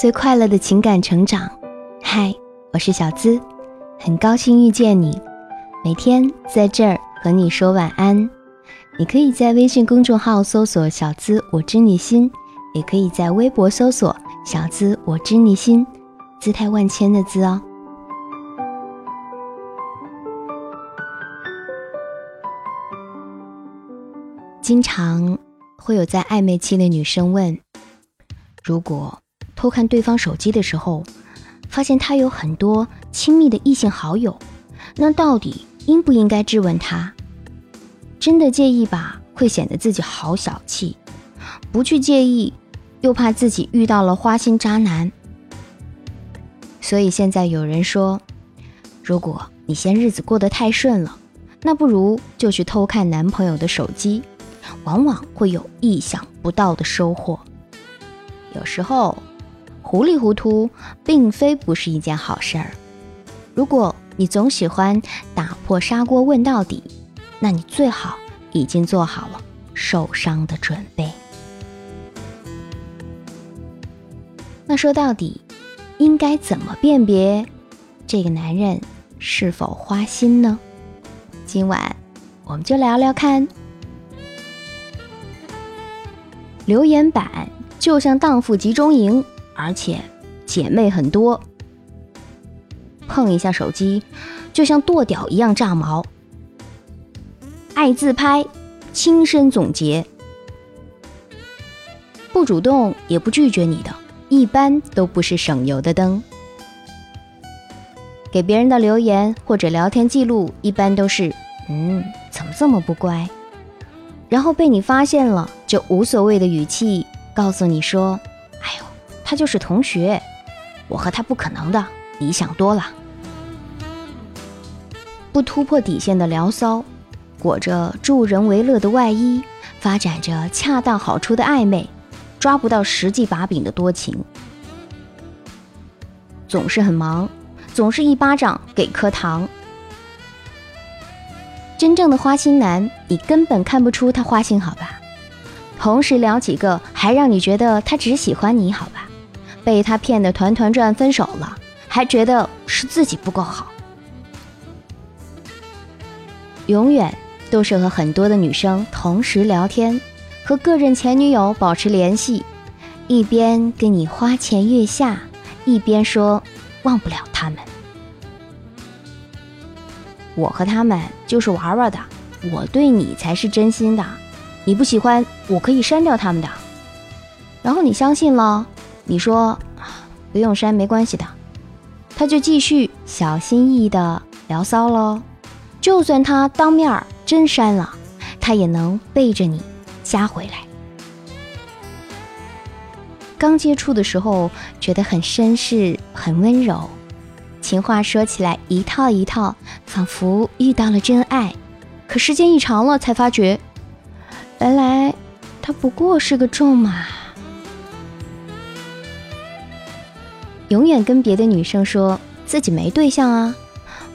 最快乐的情感成长。嗨，我是小资，很高兴遇见你。每天在这儿和你说晚安。你可以在微信公众号搜索“小资我知你心”，也可以在微博搜索“小资我知你心”，姿态万千的“资”哦。经常会有在暧昧期的女生问：如果偷看对方手机的时候，发现他有很多亲密的异性好友，那到底应不应该质问他？真的介意吧，会显得自己好小气；不去介意，又怕自己遇到了花心渣男。所以现在有人说，如果你嫌日子过得太顺了，那不如就去偷看男朋友的手机。往往会有意想不到的收获。有时候，糊里糊涂并非不是一件好事儿。如果你总喜欢打破砂锅问到底，那你最好已经做好了受伤的准备。那说到底，应该怎么辨别这个男人是否花心呢？今晚我们就聊聊看。留言板就像荡妇集中营，而且姐妹很多。碰一下手机，就像剁屌一样炸毛。爱自拍，亲身总结。不主动也不拒绝你的，一般都不是省油的灯。给别人的留言或者聊天记录，一般都是“嗯，怎么这么不乖”。然后被你发现了，就无所谓的语气告诉你说：“，他就是同学，我和他不可能的，你想多了。”不突破底线的聊骚，裹着助人为乐的外衣，发展着恰到好处的暧昧，抓不到实际把柄的多情，总是很忙，总是一巴掌给颗糖。真正的花心男，你根本看不出他花心，好吧？同时聊几个，还让你觉得他只喜欢你，好吧？被他骗得团团转，分手了，还觉得是自己不够好。永远都是和很多的女生同时聊天，和个人前女友保持联系，一边跟你花前月下，一边说忘不了他们。我和他们就是玩玩的，我对你才是真心的。你不喜欢，我可以删掉他们的。然后你相信了，你说不用删，没关系的。他就继续小心翼翼的聊骚喽。就算他当面真删了，他也能背着你加回来。刚接触的时候觉得很绅士，很温柔。情话说起来一套一套，仿佛遇到了真爱。可时间一长了，才发觉，原来他不过是个咒马。永远跟别的女生说自己没对象啊，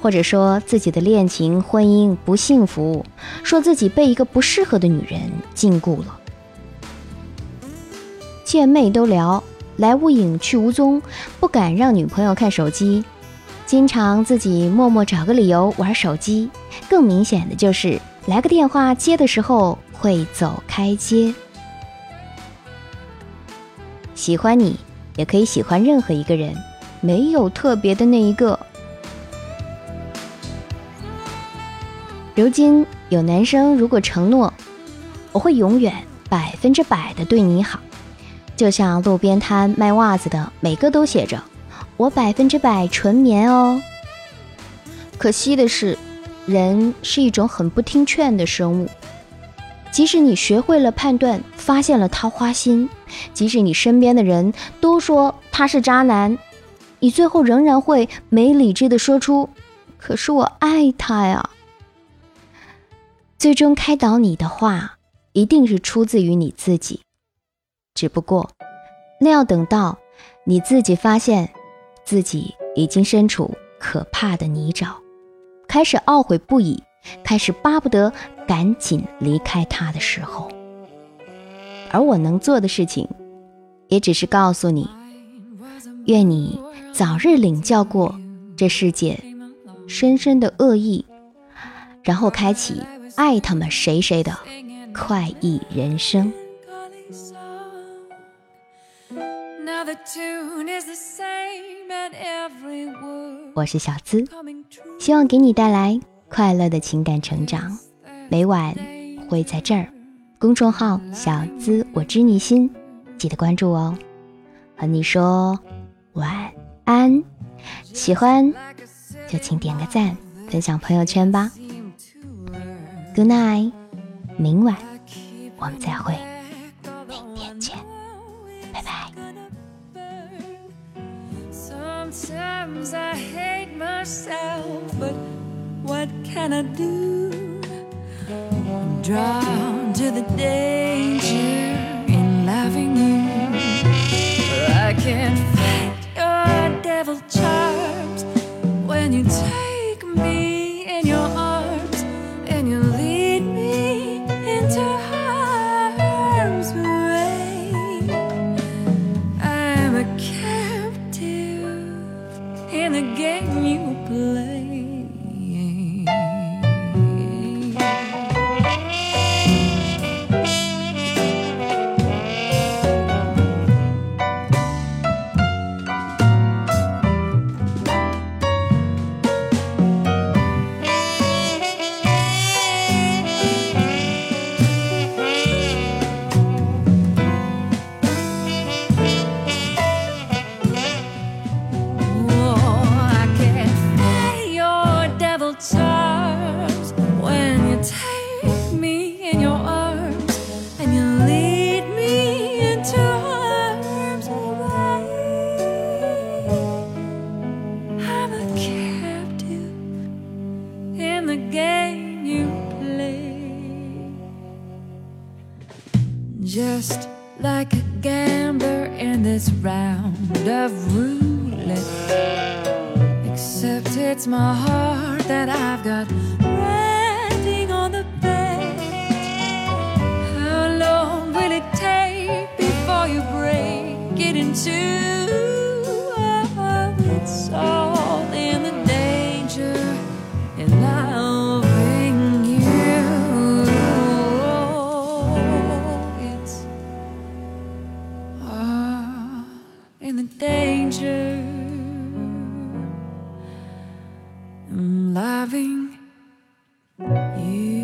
或者说自己的恋情婚姻不幸福，说自己被一个不适合的女人禁锢了。见妹都聊，来无影去无踪，不敢让女朋友看手机。经常自己默默找个理由玩手机，更明显的就是来个电话接的时候会走开接。喜欢你也可以喜欢任何一个人，没有特别的那一个。如今有男生如果承诺我会永远百分之百的对你好，就像路边摊卖袜子的，每个都写着。我百分之百纯棉哦。可惜的是，人是一种很不听劝的生物。即使你学会了判断，发现了他花心，即使你身边的人都说他是渣男，你最后仍然会没理智的说出：“可是我爱他呀。”最终开导你的话，一定是出自于你自己。只不过，那要等到你自己发现。自己已经身处可怕的泥沼，开始懊悔不已，开始巴不得赶紧离开他的时候，而我能做的事情，也只是告诉你，愿你早日领教过这世界深深的恶意，然后开启爱他们谁谁的快意人生。我是小资，希望给你带来快乐的情感成长。每晚会在这儿，公众号“小资我知你心”，记得关注哦。和你说晚安，喜欢就请点个赞，分享朋友圈吧。Good night，明晚我们再会。Sometimes I hate myself, but what can I do? I'm drawn to the danger in loving you. I can't fight your devil charms when you take me in your arms and you lead me into harm's way. I'm a captive in the game you play. Just like a gambler in this round of roulette. Except it's my heart that I've got riding on the bed. How long will it take before you break it in two? I'm loving you.